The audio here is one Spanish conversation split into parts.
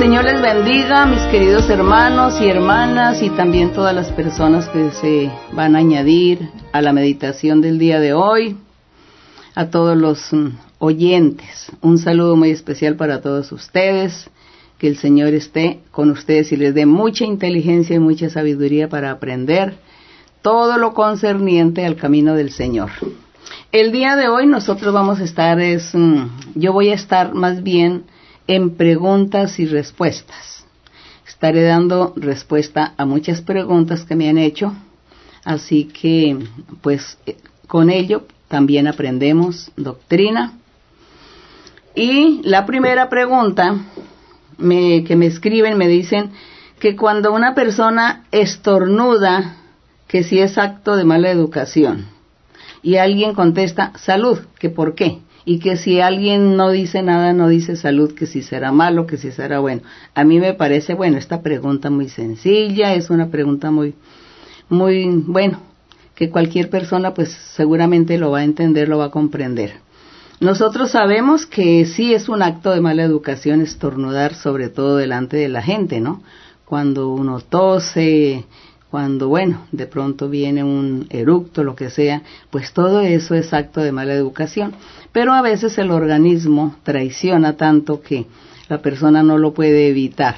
Señor les bendiga, mis queridos hermanos y hermanas, y también todas las personas que se van a añadir a la meditación del día de hoy, a todos los mm, oyentes. Un saludo muy especial para todos ustedes, que el Señor esté con ustedes y les dé mucha inteligencia y mucha sabiduría para aprender todo lo concerniente al camino del Señor. El día de hoy nosotros vamos a estar, es, mm, yo voy a estar más bien en preguntas y respuestas. Estaré dando respuesta a muchas preguntas que me han hecho, así que pues eh, con ello también aprendemos doctrina. Y la primera pregunta que me escriben me dicen que cuando una persona estornuda, que si es acto de mala educación, y alguien contesta salud, que por qué y que si alguien no dice nada, no dice salud, que si será malo, que si será bueno. A mí me parece, bueno, esta pregunta muy sencilla, es una pregunta muy, muy, bueno, que cualquier persona pues seguramente lo va a entender, lo va a comprender. Nosotros sabemos que sí es un acto de mala educación estornudar, sobre todo delante de la gente, ¿no? Cuando uno tose, cuando, bueno, de pronto viene un eructo, lo que sea, pues todo eso es acto de mala educación. Pero a veces el organismo traiciona tanto que la persona no lo puede evitar.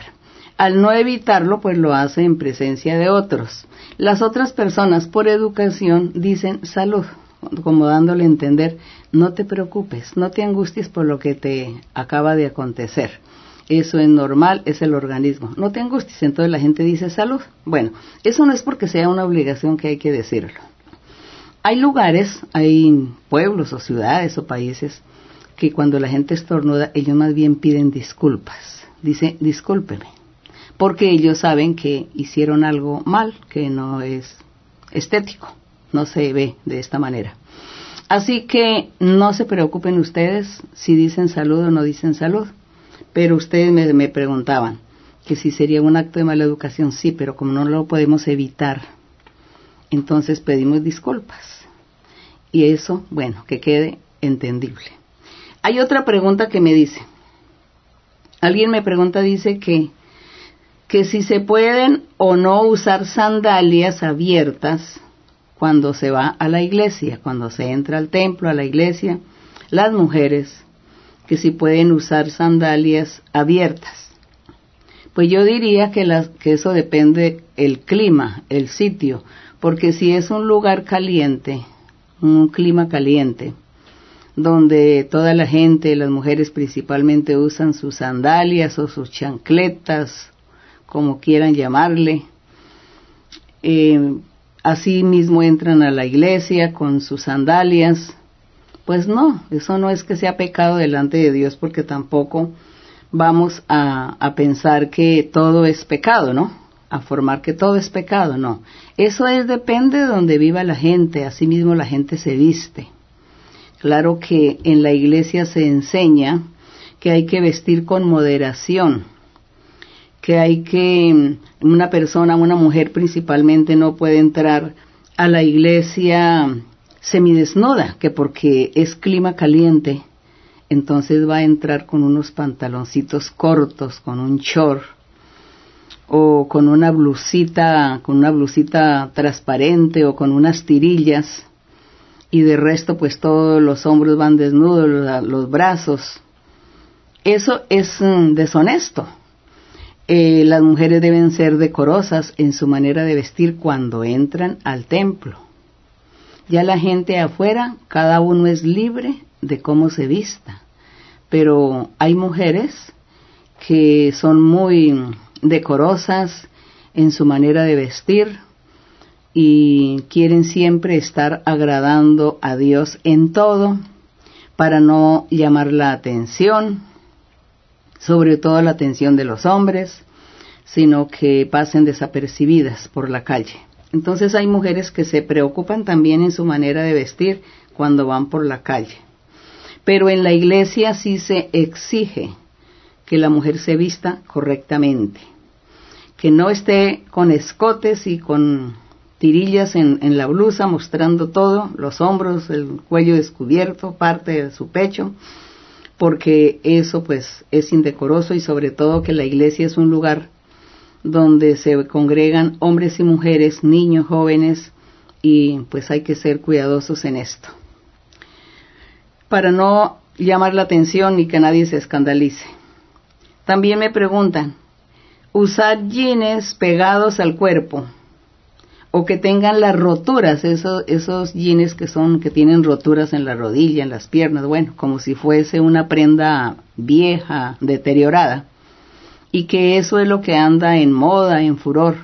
Al no evitarlo, pues lo hace en presencia de otros. Las otras personas, por educación, dicen salud, como dándole a entender, no te preocupes, no te angusties por lo que te acaba de acontecer eso es normal, es el organismo. No te angusties, entonces la gente dice salud. Bueno, eso no es porque sea una obligación que hay que decirlo. Hay lugares, hay pueblos o ciudades o países que cuando la gente estornuda, ellos más bien piden disculpas. Dice, discúlpeme, porque ellos saben que hicieron algo mal, que no es estético, no se ve de esta manera. Así que no se preocupen ustedes si dicen salud o no dicen salud pero ustedes me, preguntaban que si sería un acto de mala educación, sí, pero como no lo podemos evitar, entonces pedimos disculpas. Y eso, bueno, que quede entendible. Hay otra pregunta que me dice, alguien me pregunta, dice que, que si se pueden o no usar sandalias abiertas cuando se va a la iglesia, cuando se entra al templo, a la iglesia, las mujeres que si pueden usar sandalias abiertas. Pues yo diría que, eso depende el clima, el sitio, porque si es un lugar caliente, un clima caliente, donde toda la gente, las mujeres principalmente usan sus sandalias o sus chancletas, como quieran llamarle, eh, así mismo entran a la iglesia con sus sandalias, pues no, eso no es que sea pecado delante de Dios porque tampoco vamos a, pensar que todo es pecado, ¿no? A formar que todo es pecado, no. Eso es depende de donde viva la gente, así mismo la gente se viste. Claro que en la iglesia se enseña que hay que vestir con moderación, que hay que, una persona, una mujer principalmente no puede entrar a la iglesia semidesnuda, que porque es clima caliente, entonces va a entrar con unos pantaloncitos cortos, con un short o con una blusita, con una blusita transparente o con unas tirillas y de resto pues todos los hombros van desnudos, los, brazos. Eso es mm, deshonesto. Eh, las mujeres deben ser decorosas en su manera de vestir cuando entran al templo. Ya la gente afuera, cada uno es libre de cómo se vista. Pero hay mujeres que son muy decorosas en su manera de vestir y quieren siempre estar agradando a Dios en todo para no llamar la atención, sobre todo la atención de los hombres, sino que pasen desapercibidas por la calle. Entonces hay mujeres que se preocupan también en su manera de vestir cuando van por la calle. Pero en la iglesia sí se exige que la mujer se vista correctamente, que no esté con escotes y con tirillas en, la blusa mostrando todo, los hombros, el cuello descubierto, parte de su pecho, porque eso pues es indecoroso y sobre todo que la iglesia es un lugar donde se congregan hombres y mujeres, niños, jóvenes, y pues hay que ser cuidadosos en esto. Para no llamar la atención y que nadie se escandalice. También me preguntan, usar jeans pegados al cuerpo o que tengan las roturas, esos, esos jeans que son, que tienen roturas en la rodilla, en las piernas, bueno, como si fuese una prenda vieja, deteriorada, y que eso es lo que anda en moda, en furor,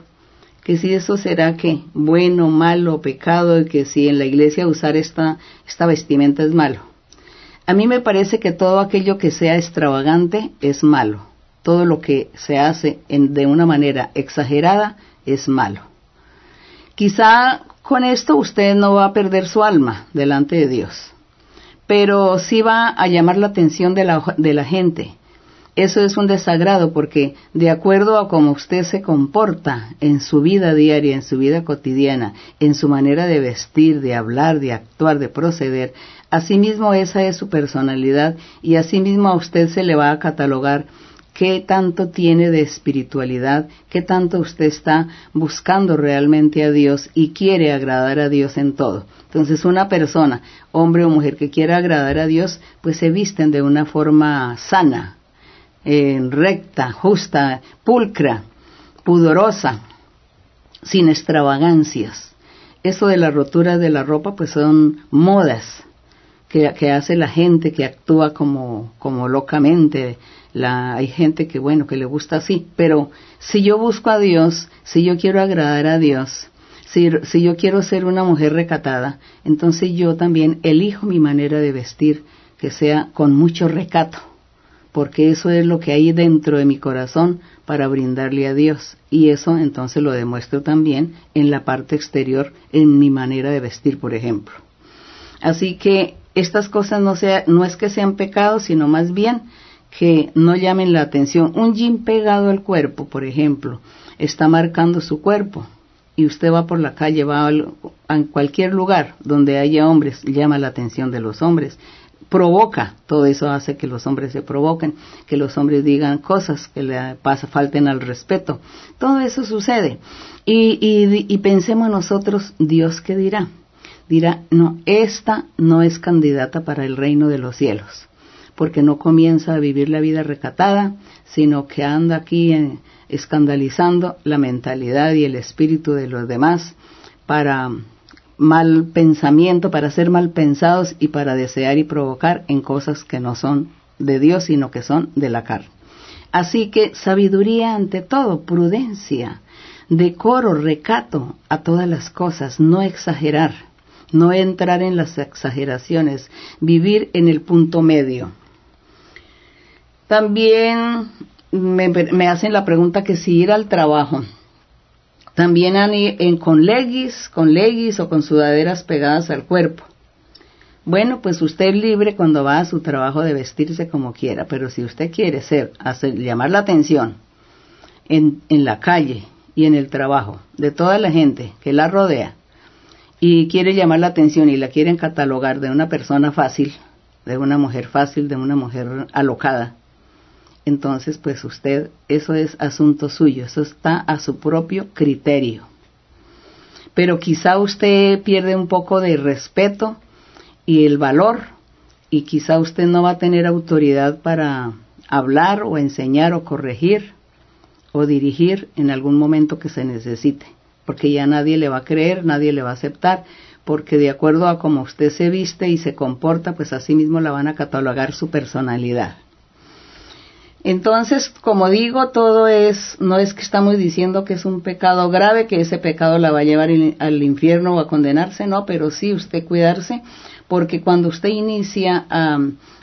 que si eso será que bueno, malo, pecado, y que si en la iglesia usar esta, esta vestimenta es malo. A mí me parece que todo aquello que sea extravagante es malo. Todo lo que se hace de una manera exagerada es malo. Quizá con esto usted no va a perder su alma delante de Dios, pero sí va a llamar la atención de la, de la gente. Eso es un desagrado porque de acuerdo a cómo usted se comporta en su vida diaria, en su vida cotidiana, en su manera de vestir, de hablar, de actuar, de proceder, asimismo esa es su personalidad y asimismo a usted se le va a catalogar qué tanto tiene de espiritualidad, qué tanto usted está buscando realmente a Dios y quiere agradar a Dios en todo. Entonces una persona, hombre o mujer que quiera agradar a Dios, pues se visten de una forma sana, eh, recta, justa, pulcra, pudorosa, sin extravagancias. Eso de la rotura de la ropa pues son modas que, hace la gente que actúa como, como locamente, la, hay gente que, bueno, que le gusta así, pero si yo busco a Dios, si yo quiero agradar a Dios, si, si yo quiero ser una mujer recatada, entonces yo también elijo mi manera de vestir, que sea con mucho recato, porque eso es lo que hay dentro de mi corazón para brindarle a Dios. Y eso entonces lo demuestro también en la parte exterior, en mi manera de vestir, por ejemplo. Así que estas cosas no, sea, no es que sean pecados, sino más bien que no llamen la atención. Un jean pegado al cuerpo, por ejemplo, está marcando su cuerpo y usted va por la calle, va a cualquier lugar donde haya hombres, llama la atención de los hombres, provoca, todo eso hace que los hombres se provoquen, que los hombres digan cosas que le pasa, falten al respeto. Todo eso sucede. Y, y, y pensemos nosotros, Dios qué dirá. Dirá, no, esta no es candidata para el reino de los cielos porque no comienza a vivir la vida recatada, sino que anda aquí escandalizando la mentalidad y el espíritu de los demás para mal pensamiento, para ser mal pensados y para desear y provocar en cosas que no son de Dios, sino que son de la carne. Así que sabiduría ante todo, prudencia, decoro, recato a todas las cosas, no exagerar, no entrar en las exageraciones, vivir en el punto medio. También me, hacen la pregunta que si ir al trabajo. También han en, con leggings, con leggings o con sudaderas pegadas al cuerpo. Bueno, pues usted es libre cuando va a su trabajo de vestirse como quiera, pero si usted quiere ser, hacer, llamar la atención en, en la calle y en el trabajo de toda la gente que la rodea y quiere llamar la atención y la quieren catalogar de una persona fácil, de una mujer fácil, de una mujer alocada, entonces pues usted, eso es asunto suyo, eso está a su propio criterio. Pero quizá usted pierde un poco de respeto y el valor y quizá usted no va a tener autoridad para hablar o enseñar o corregir o dirigir en algún momento que se necesite, porque ya nadie le va a creer, nadie le va a aceptar, porque de acuerdo a cómo usted se viste y se comporta, pues así mismo la van a catalogar su personalidad. Entonces, como digo, todo es, no es que estamos diciendo que es un pecado grave, que ese pecado la va a llevar al infierno o a condenarse, no, pero sí usted cuidarse, porque cuando usted inicia a,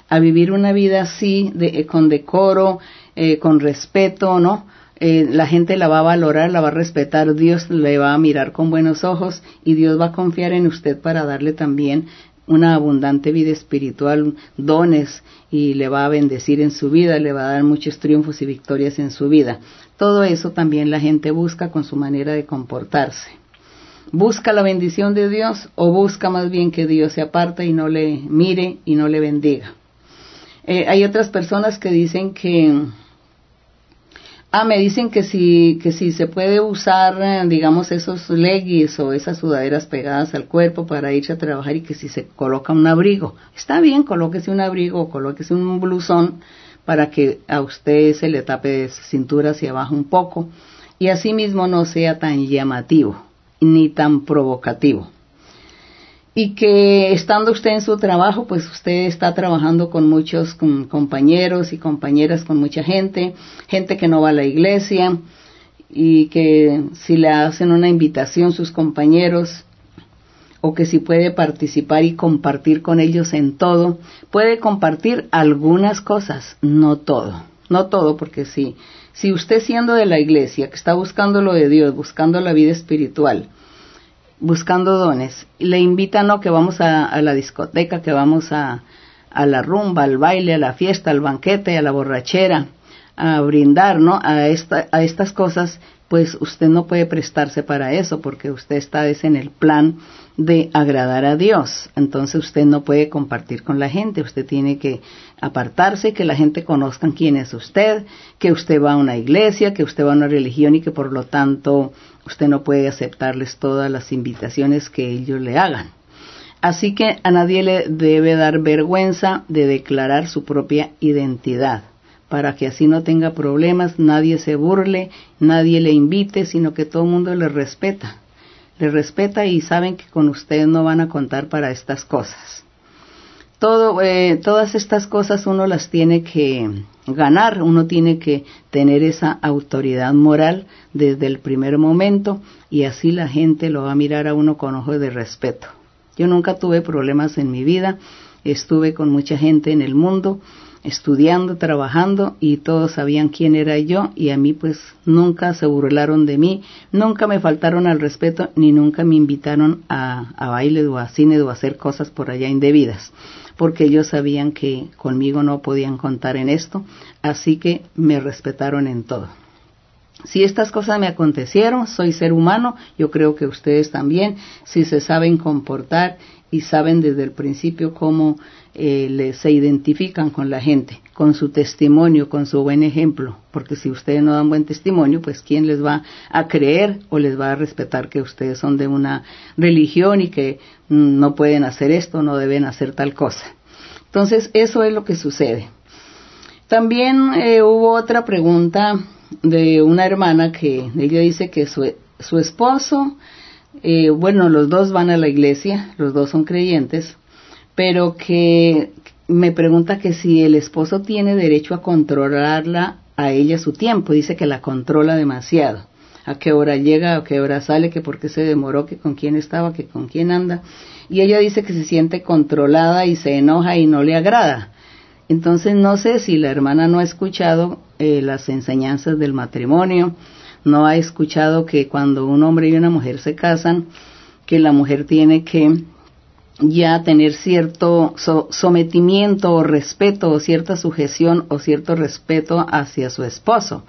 a vivir una vida así, de, eh, con decoro, eh, con respeto, ¿no? Eh, la gente la va a valorar, la va a respetar, Dios le va a mirar con buenos ojos y Dios va a confiar en usted para darle también una abundante vida espiritual, dones y le va a bendecir en su vida, le va a dar muchos triunfos y victorias en su vida. Todo eso también la gente busca con su manera de comportarse. ¿Busca la bendición de Dios o busca más bien que Dios se aparte y no le mire y no le bendiga? Eh, hay otras personas que dicen que Ah, me dicen que si, que si se puede usar, eh, digamos, esos leggings o esas sudaderas pegadas al cuerpo para irse a trabajar y que si se coloca un abrigo. Está bien, colóquese un abrigo o colóquese un blusón para que a usted se le tape de cintura hacia abajo un poco y asimismo no sea tan llamativo ni tan provocativo y que estando usted en su trabajo, pues usted está trabajando con muchos compañeros y compañeras, con mucha gente, gente que no va a la iglesia y que si le hacen una invitación sus compañeros o que si puede participar y compartir con ellos en todo, puede compartir algunas cosas, no todo, no todo, porque si, si usted siendo de la iglesia, que está buscando lo de Dios, buscando la vida espiritual, buscando dones. Le invitan, ¿no? Que vamos a, la discoteca, que vamos a, a, la rumba, al baile, a la fiesta, al banquete, a la borrachera, a brindar, ¿no? A, esta, a estas cosas, pues usted no puede prestarse para eso porque usted está en el plan de agradar a Dios. Entonces usted no puede compartir con la gente, usted tiene que apartarse, que la gente conozca quién es usted, que usted va a una iglesia, que usted va a una religión y que por lo tanto usted no puede aceptarles todas las invitaciones que ellos le hagan. Así que a nadie le debe dar vergüenza de declarar su propia identidad, para que así no tenga problemas, nadie se burle, nadie le invite, sino que todo el mundo le respeta. Le respeta y saben que con usted no van a contar para estas cosas. Todo, eh, todas estas cosas uno las tiene que ganar, uno tiene que tener esa autoridad moral desde el primer momento y así la gente lo va a mirar a uno con ojos de respeto. Yo nunca tuve problemas en mi vida, estuve con mucha gente en el mundo, estudiando, trabajando y todos sabían quién era yo y a mí pues nunca se burlaron de mí, nunca me faltaron al respeto ni nunca me invitaron a, a baile o a cine o a hacer cosas por allá indebidas porque ellos sabían que conmigo no podían contar en esto, así que me respetaron en todo. Si estas cosas me acontecieron, soy ser humano, yo creo que ustedes también, si se saben comportar y saben desde el principio cómo eh, se identifican con la gente, con su testimonio, con su buen ejemplo, porque si ustedes no dan buen testimonio, pues quién les va a creer o les va a respetar que ustedes son de una religión y que no pueden hacer esto, no deben hacer tal cosa. Entonces, eso es lo que sucede. También eh, hubo otra pregunta de una hermana que ella dice que su, su esposo, eh, bueno, los dos van a la iglesia, los dos son creyentes, pero que me pregunta que si el esposo tiene derecho a controlarla a ella su tiempo, dice que la controla demasiado, a qué hora llega, a qué hora sale, que por qué se demoró, que con quién estaba, que con quién anda, y ella dice que se siente controlada y se enoja y no le agrada. Entonces no sé si la hermana no ha escuchado eh, las enseñanzas del matrimonio, no ha escuchado que cuando un hombre y una mujer se casan, que la mujer tiene que ya tener cierto sometimiento o respeto o cierta sujeción o cierto respeto hacia su esposo.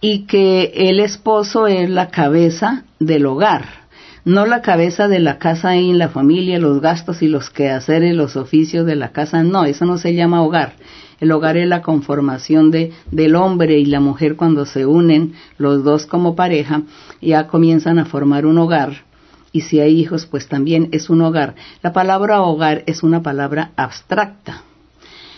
Y que el esposo es la cabeza del hogar, no la cabeza de la casa y la familia, los gastos y los quehaceres, los oficios de la casa, no, eso no se llama hogar. El hogar es la conformación de, del hombre y la mujer cuando se unen los dos como pareja, ya comienzan a formar un hogar y si hay hijos, pues también es un hogar. La palabra hogar es una palabra abstracta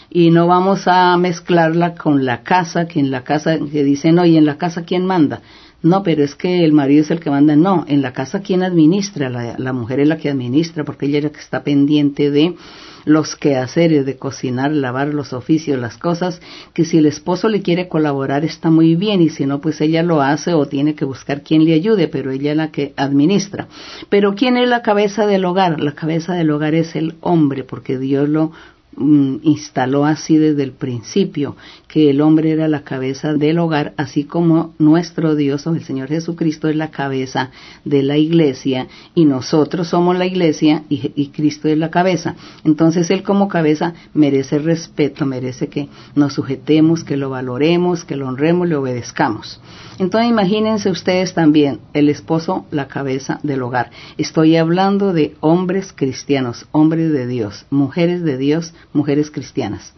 y no vamos a mezclarla con la casa, que en la casa que dicen, no, y en la casa quién manda. No, pero es que el marido es el que manda. No, en la casa quién administra, la, la mujer es la que administra, porque ella es la que está pendiente de los quehaceres de cocinar, lavar los oficios, las cosas, que si el esposo le quiere colaborar está muy bien y si no, pues ella lo hace o tiene que buscar quien le ayude, pero ella es la que administra. Pero ¿quién es la cabeza del hogar? La cabeza del hogar es el hombre, porque Dios lo Mm, instaló así desde el principio, que el hombre era la cabeza del hogar, así como nuestro Dios el Señor Jesucristo es la cabeza de la iglesia y nosotros somos la iglesia y, y Cristo es la cabeza. Entonces Él como cabeza merece respeto, merece que nos sujetemos, que lo valoremos, que lo honremos, le obedezcamos. Entonces imagínense ustedes también, el esposo, la cabeza del hogar. Estoy hablando de hombres cristianos, hombres de Dios, mujeres de Dios, mujeres cristianas.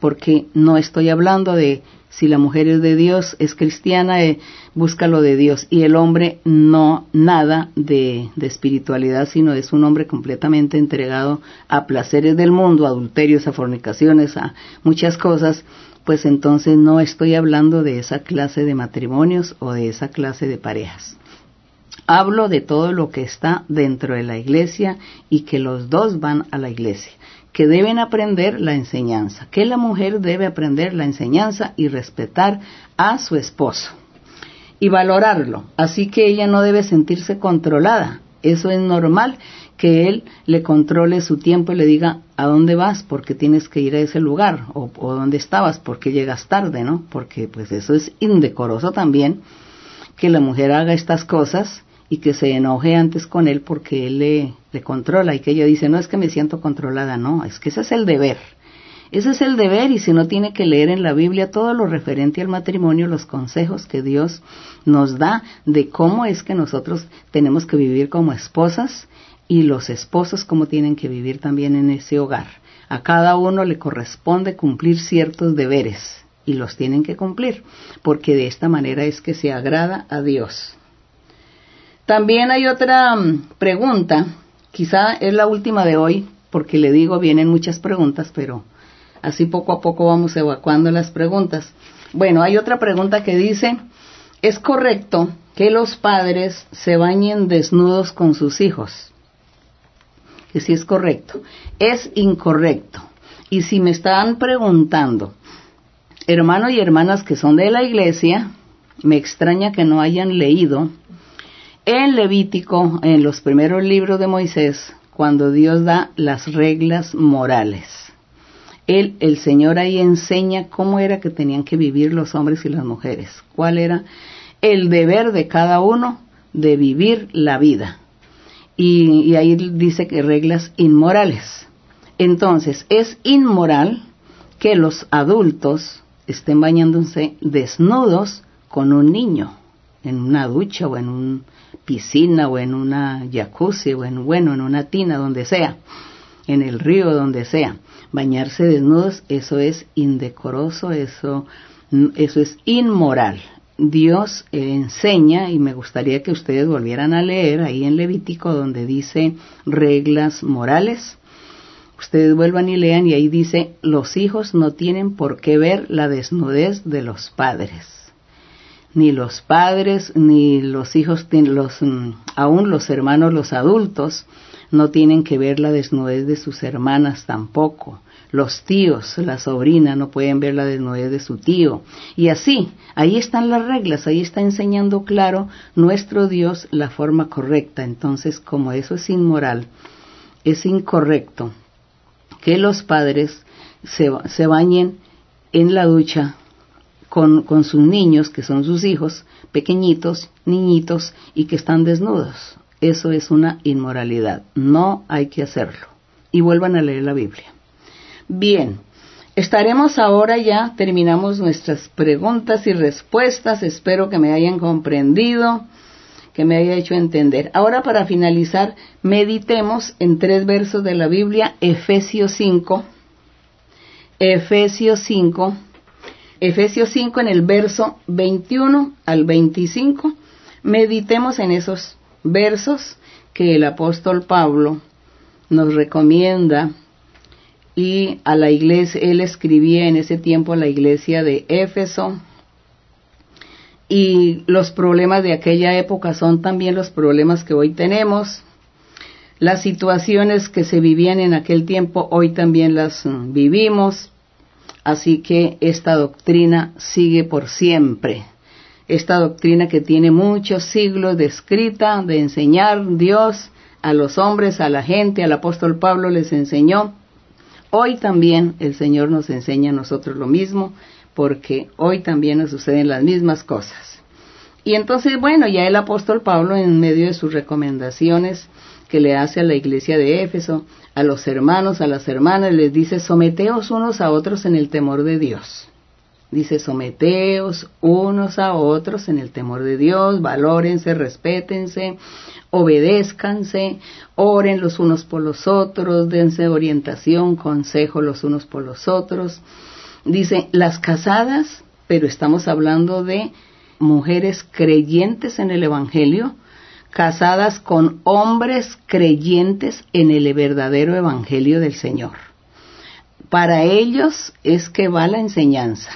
Porque no estoy hablando de si la mujer es de Dios, es cristiana, eh, busca lo de Dios. Y el hombre no nada de, de, espiritualidad, sino es un hombre completamente entregado a placeres del mundo, a adulterios, a fornicaciones, a muchas cosas. Pues entonces no estoy hablando de esa clase de matrimonios o de esa clase de parejas. Hablo de todo lo que está dentro de la iglesia y que los dos van a la iglesia que deben aprender la enseñanza, que la mujer debe aprender la enseñanza y respetar a su esposo y valorarlo. Así que ella no debe sentirse controlada. Eso es normal que él le controle su tiempo y le diga a dónde vas porque tienes que ir a ese lugar o, o dónde estabas porque llegas tarde, ¿no? Porque pues eso es indecoroso también que la mujer haga estas cosas y que se enoje antes con él porque él le, controla y que ella dice, no es que me siento controlada, no, es que ese es el deber. Ese es el deber y si no tiene que leer en la Biblia todo lo referente al matrimonio, los consejos que Dios nos da de cómo es que nosotros tenemos que vivir como esposas y los esposos cómo tienen que vivir también en ese hogar. A cada uno le corresponde cumplir ciertos deberes y los tienen que cumplir, porque de esta manera es que se agrada a Dios. También hay otra mm, pregunta, quizá es la última de hoy, porque le digo, vienen muchas preguntas, pero así poco a poco vamos evacuando las preguntas. Bueno, hay otra pregunta que dice, ¿es correcto que los padres se bañen desnudos con sus hijos? Que sí es correcto. Es incorrecto. Y si me están preguntando, hermanos y hermanas que son de la iglesia, me extraña que no hayan leído en Levítico, en los primeros libros de Moisés, cuando Dios da las reglas morales. Él, el Señor ahí enseña cómo era que tenían que vivir los hombres y las mujeres, cuál era el deber de cada uno de vivir la vida. Y, y ahí dice que reglas inmorales. Entonces, es inmoral que los adultos estén bañándose desnudos con un niño en una ducha o en un piscina o en una jacuzzi o en bueno en una tina donde sea en el río donde sea. Bañarse desnudos eso es indecoroso eso eso es inmoral. Dios enseña y me gustaría que ustedes volvieran a leer ahí en Levítico donde dice reglas morales. Ustedes vuelvan y lean y ahí dice los hijos no tienen por qué ver la desnudez de los padres ni los padres, ni los hijos, los, mm, aún los hermanos, los adultos, no tienen que ver la desnudez de sus hermanas tampoco. Los tíos, la sobrina, no pueden ver la desnudez de su tío. Y así, ahí están las reglas, ahí está enseñando claro nuestro Dios la forma correcta. Entonces, como eso es inmoral, es incorrecto que los padres se, se bañen en la ducha con, sus niños, que son sus hijos, pequeñitos, niñitos, y que están desnudos. Eso es una inmoralidad. No hay que hacerlo. Y vuelvan a leer la Biblia. Bien, estaremos ahora ya, terminamos nuestras preguntas y respuestas. Espero que me hayan comprendido, que me haya hecho entender. Ahora para finalizar, meditemos en tres versos de la Biblia, Efesios 5, Efesios 5, Efesios 5 en el verso 21 al 25. Meditemos en esos versos que el apóstol Pablo nos recomienda y a la iglesia, él escribía en ese tiempo a la iglesia de Éfeso y los problemas de aquella época son también los problemas que hoy tenemos. Las situaciones que se vivían en aquel tiempo hoy también las vivimos Así que esta doctrina sigue por siempre. Esta doctrina que tiene muchos siglos de escrita, de enseñar Dios a los hombres, a la gente, al apóstol Pablo les enseñó. Hoy también el Señor nos enseña a nosotros lo mismo, porque hoy también nos suceden las mismas cosas. Y entonces, bueno, ya el apóstol Pablo en medio de sus recomendaciones que le hace a la iglesia de Éfeso, a los hermanos, a las hermanas, les dice, someteos unos a otros en el temor de Dios. Dice, someteos unos a otros en el temor de Dios, valórense, respétense, obedézcanse, oren los unos por los otros, dense orientación, consejo los unos por los otros. Dice, las casadas, pero estamos hablando de mujeres creyentes en el Evangelio, casadas con hombres creyentes en el verdadero Evangelio del Señor. Para ellos es que va la enseñanza,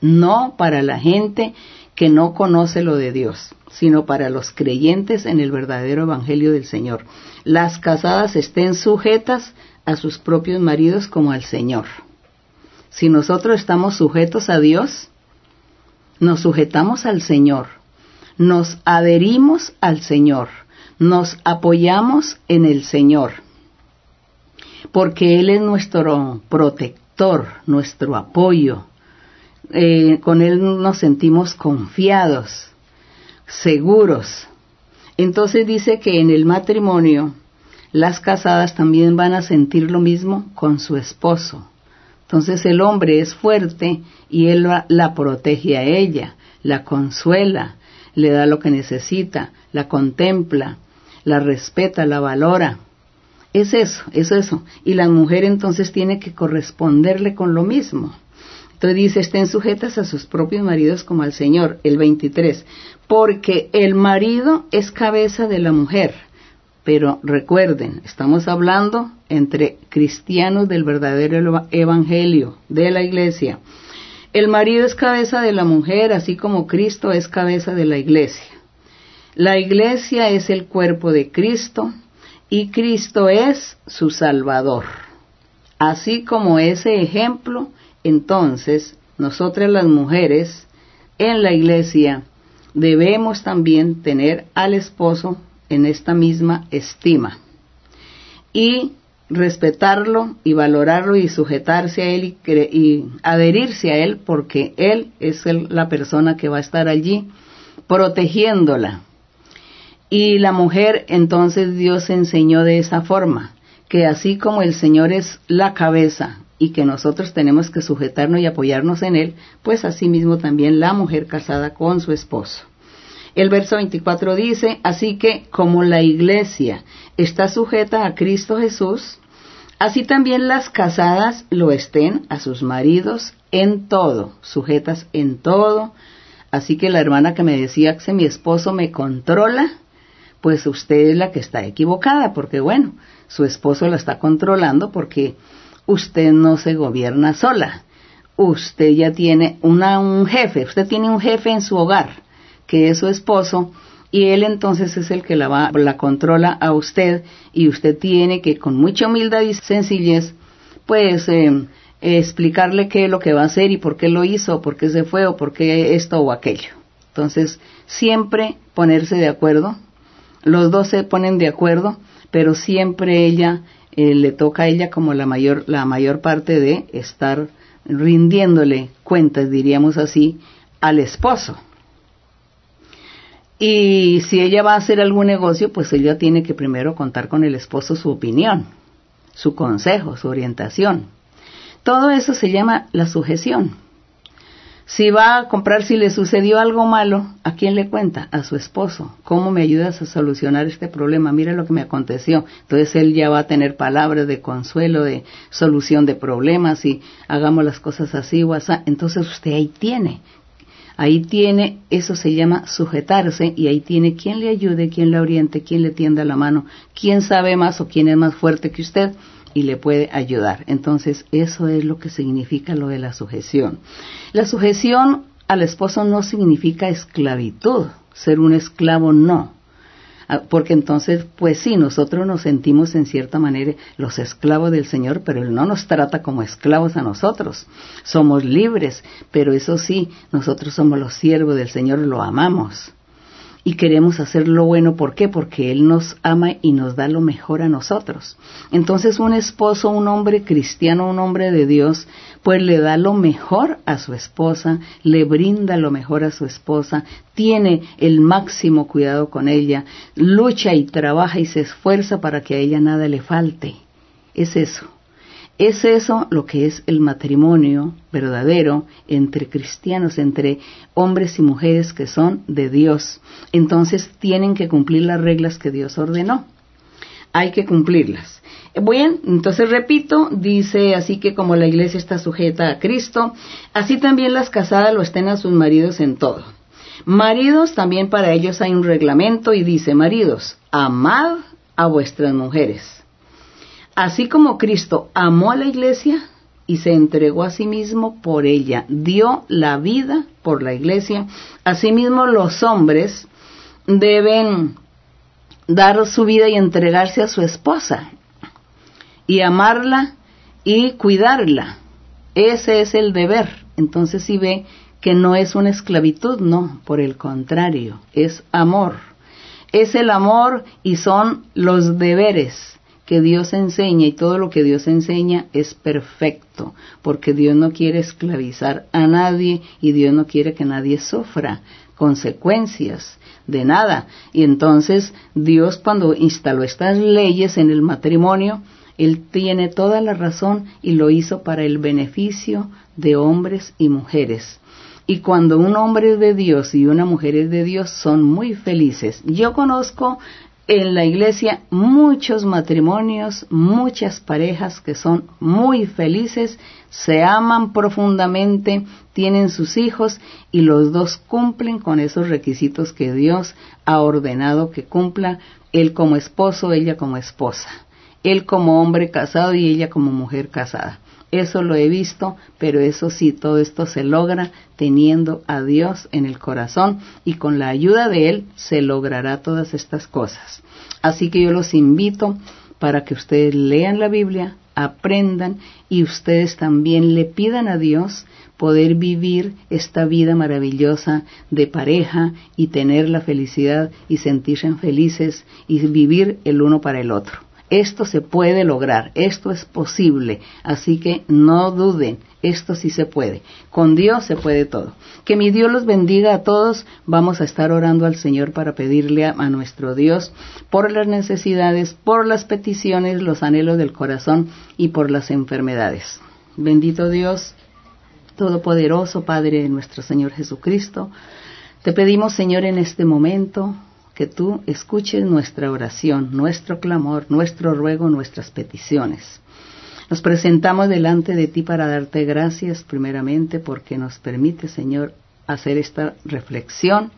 no para la gente que no conoce lo de Dios, sino para los creyentes en el verdadero Evangelio del Señor. Las casadas estén sujetas a sus propios maridos como al Señor. Si nosotros estamos sujetos a Dios, nos sujetamos al Señor, nos adherimos al Señor, nos apoyamos en el Señor, porque Él es nuestro protector, nuestro apoyo. Eh, con Él nos sentimos confiados, seguros. Entonces dice que en el matrimonio las casadas también van a sentir lo mismo con su esposo. Entonces el hombre es fuerte y él la, protege a ella, la consuela, le da lo que necesita, la contempla, la respeta, la valora. Es eso, es eso. Y la mujer entonces tiene que corresponderle con lo mismo. Entonces dice, estén sujetas a sus propios maridos como al Señor, el 23, porque el marido es cabeza de la mujer pero recuerden, estamos hablando entre cristianos del verdadero evangelio de la iglesia. El marido es cabeza de la mujer, así como Cristo es cabeza de la iglesia. La iglesia es el cuerpo de Cristo y Cristo es su Salvador. Así como ese ejemplo, entonces, nosotras las mujeres en la iglesia debemos también tener al esposo en esta misma estima y respetarlo y valorarlo y sujetarse a él y, adherirse a él porque él es la persona que va a estar allí protegiéndola. Y la mujer entonces Dios enseñó de esa forma, que así como el Señor es la cabeza y que nosotros tenemos que sujetarnos y apoyarnos en él, pues así mismo también la mujer casada con su esposo. El verso 24 dice, así que como la iglesia está sujeta a Cristo Jesús, así también las casadas lo estén a sus maridos en todo, sujetas en todo. Así que la hermana que me decía que mi esposo me controla, pues usted es la que está equivocada, porque bueno, su esposo la está controlando porque usted no se gobierna sola. Usted ya tiene una, un jefe, usted tiene un jefe en su hogar que es su esposo, y él entonces es el que la, va, la controla a usted y usted tiene que con mucha humildad y sencillez pues eh, explicarle qué es lo que va a hacer y por qué lo hizo, por qué se fue o por qué esto o aquello. Entonces siempre ponerse de acuerdo, los dos se ponen de acuerdo, pero siempre ella eh, le toca a ella como la mayor la mayor parte de estar rindiéndole cuentas, diríamos así, al esposo. Y si ella va a hacer algún negocio, pues ella tiene que primero contar con el esposo su opinión, su consejo, su orientación. Todo eso se llama la sujeción. Si va a comprar, si le sucedió algo malo, ¿a quién le cuenta? A su esposo. ¿Cómo me ayudas a solucionar este problema? Mira lo que me aconteció. Entonces él ya va a tener palabras de consuelo, de solución de problemas y hagamos las cosas así o así. Entonces usted ahí tiene Ahí tiene, eso se llama sujetarse y ahí tiene quien le ayude, quien le oriente, quien le tienda la mano, quien sabe más o quien es más fuerte que usted y le puede ayudar. Entonces, eso es lo que significa lo de la sujeción. La sujeción al esposo no significa esclavitud, ser un esclavo no. Ah, porque entonces, pues sí, nosotros nos sentimos en cierta manera los esclavos del Señor, pero Él no nos trata como esclavos a nosotros. Somos libres, pero eso sí, nosotros somos los siervos del Señor, lo amamos y queremos hacer lo bueno. ¿Por qué? Porque Él nos ama y nos da lo mejor a nosotros. Entonces un esposo, un hombre cristiano, un hombre de Dios, pues le da lo mejor a su esposa, le brinda lo mejor a su esposa, tiene el máximo cuidado con ella, lucha y trabaja y se esfuerza para que a ella nada le falte. Es eso. Es eso lo que es el matrimonio verdadero entre cristianos, entre hombres y mujeres que son de Dios. Entonces tienen que cumplir las reglas que Dios ordenó. hay que cumplirlas. Bien, entonces repito, dice así que como la iglesia está sujeta a Cristo, así también las casadas lo estén a sus maridos en todo. Maridos, también para ellos hay un reglamento y dice, maridos, amad a vuestras mujeres. Así como Cristo amó a la iglesia y se entregó a sí mismo por ella, dio la vida por la iglesia, asimismo los hombres deben dar su vida y entregarse a su esposa y amarla y cuidarla. Ese es el deber. Entonces si ve que no es una esclavitud, no, por el contrario, es amor. Es el amor y son los deberes que Dios enseña y todo lo que Dios enseña es perfecto, porque Dios no quiere esclavizar a nadie y Dios no quiere que nadie sufra consecuencias de nada. Y entonces Dios cuando instaló estas leyes en el matrimonio, él tiene toda la razón y lo hizo para el beneficio de hombres y mujeres. Y cuando un hombre es de Dios y una mujer es de Dios, son muy felices. Yo conozco en la iglesia muchos matrimonios, muchas parejas que son muy felices, se aman profundamente, tienen sus hijos y los dos cumplen con esos requisitos que Dios ha ordenado que cumpla, él como esposo, ella como esposa él como hombre casado y ella como mujer casada. Eso lo he visto, pero eso sí, todo esto se logra teniendo a Dios en el corazón y con la ayuda de Él se logrará todas estas cosas. Así que yo los invito para que ustedes lean la Biblia, aprendan y ustedes también le pidan a Dios poder vivir esta vida maravillosa de pareja y tener la felicidad y sentirse felices y vivir el uno para el otro. Esto se puede lograr, esto es posible, así que no duden, esto sí se puede. Con Dios se puede todo. Que mi Dios los bendiga a todos. Vamos a estar orando al Señor para pedirle a, nuestro Dios por las necesidades, por las peticiones, los anhelos del corazón y por las enfermedades. Bendito Dios, Todopoderoso, Padre de nuestro Señor Jesucristo. Te pedimos, Señor, en este momento que tú escuches nuestra oración, nuestro clamor, nuestro ruego, nuestras peticiones. Nos presentamos delante de ti para darte gracias primeramente porque nos permite, Señor, hacer esta reflexión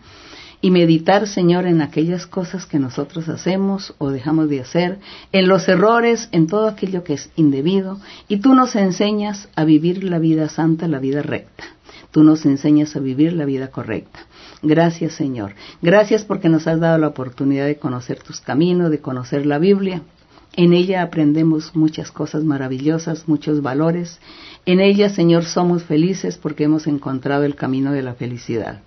y meditar, Señor, en aquellas cosas que nosotros hacemos o dejamos de hacer, en los errores, en todo aquello que es indebido, y tú nos enseñas a vivir la vida santa, la vida recta. Tú nos enseñas a vivir la vida correcta. Gracias Señor. Gracias porque nos has dado la oportunidad de conocer tus caminos, de conocer la Biblia. En ella aprendemos muchas cosas maravillosas, muchos valores. En ella, Señor, somos felices porque hemos encontrado el camino de la felicidad.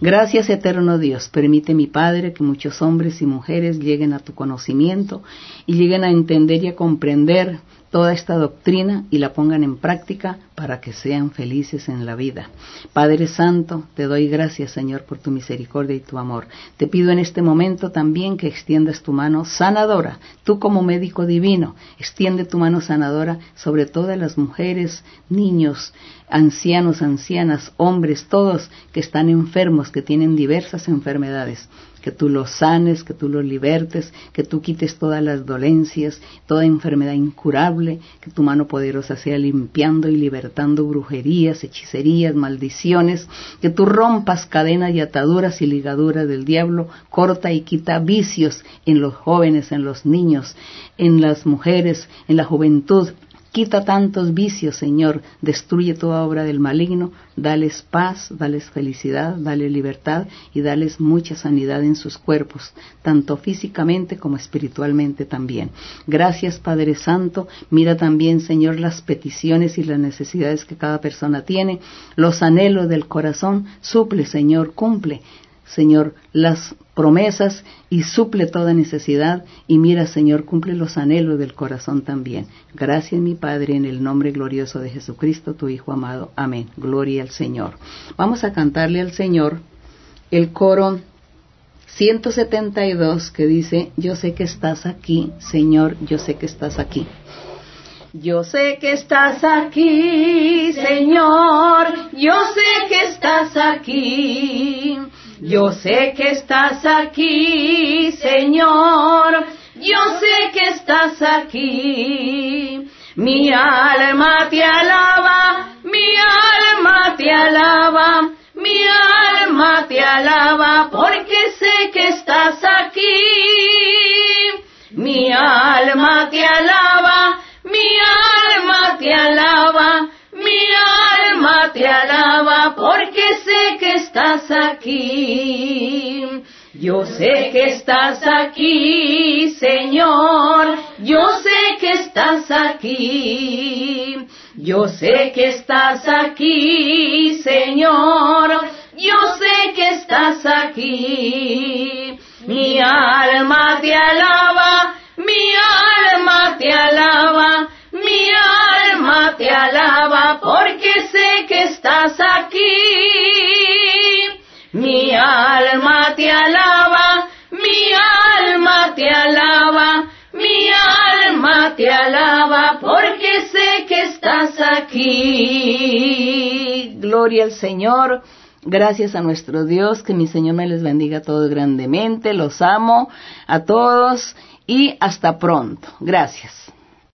Gracias, eterno Dios. Permite, mi Padre, que muchos hombres y mujeres lleguen a tu conocimiento y lleguen a entender y a comprender toda esta doctrina y la pongan en práctica para que sean felices en la vida. Padre Santo, te doy gracias, Señor, por tu misericordia y tu amor. Te pido en este momento también que extiendas tu mano sanadora, tú como médico divino, extiende tu mano sanadora sobre todas las mujeres, niños, ancianos, ancianas, hombres, todos que están enfermos, que tienen diversas enfermedades que tú los sanes, que tú los libertes, que tú quites todas las dolencias, toda enfermedad incurable, que tu mano poderosa sea limpiando y libertando brujerías, hechicerías, maldiciones, que tú rompas cadenas y ataduras y ligaduras del diablo, corta y quita vicios en los jóvenes, en los niños, en las mujeres, en la juventud, Quita tantos vicios, Señor, destruye toda obra del maligno, dales paz, dales felicidad, dale libertad y dales mucha sanidad en sus cuerpos, tanto físicamente como espiritualmente también. Gracias, Padre Santo. Mira también, Señor, las peticiones y las necesidades que cada persona tiene, los anhelos del corazón. Suple, Señor, cumple. Señor, las promesas y suple toda necesidad y mira, Señor, cumple los anhelos del corazón también. Gracias, mi Padre, en el nombre glorioso de Jesucristo, tu Hijo amado. Amén. Gloria al Señor. Vamos a cantarle al Señor el coro 172 que dice, yo sé que estás aquí, Señor, yo sé que estás aquí. Yo sé que estás aquí, Señor, yo sé que estás aquí. Yo sé que estás aquí, Señor. Yo sé que estás aquí. Mi alma te alaba, mi alma te alaba, mi alma te alaba, porque sé que estás aquí. Mi alma te alaba, mi alma te alaba, mi alma te alaba, porque estás aquí. Yo sé que estás aquí, Señor, yo sé que estás aquí. Yo sé que estás aquí, Señor, yo sé que estás aquí. Mi alma te alaba, mi alma te alaba, mi alma te alaba, porque sé que estás aquí. Mi alma te alaba, mi alma te alaba, mi alma te alaba, porque sé que estás aquí. Gloria al Señor. Gracias a nuestro Dios, que mi Señor me les bendiga a todos grandemente, los amo a todos y hasta pronto. Gracias.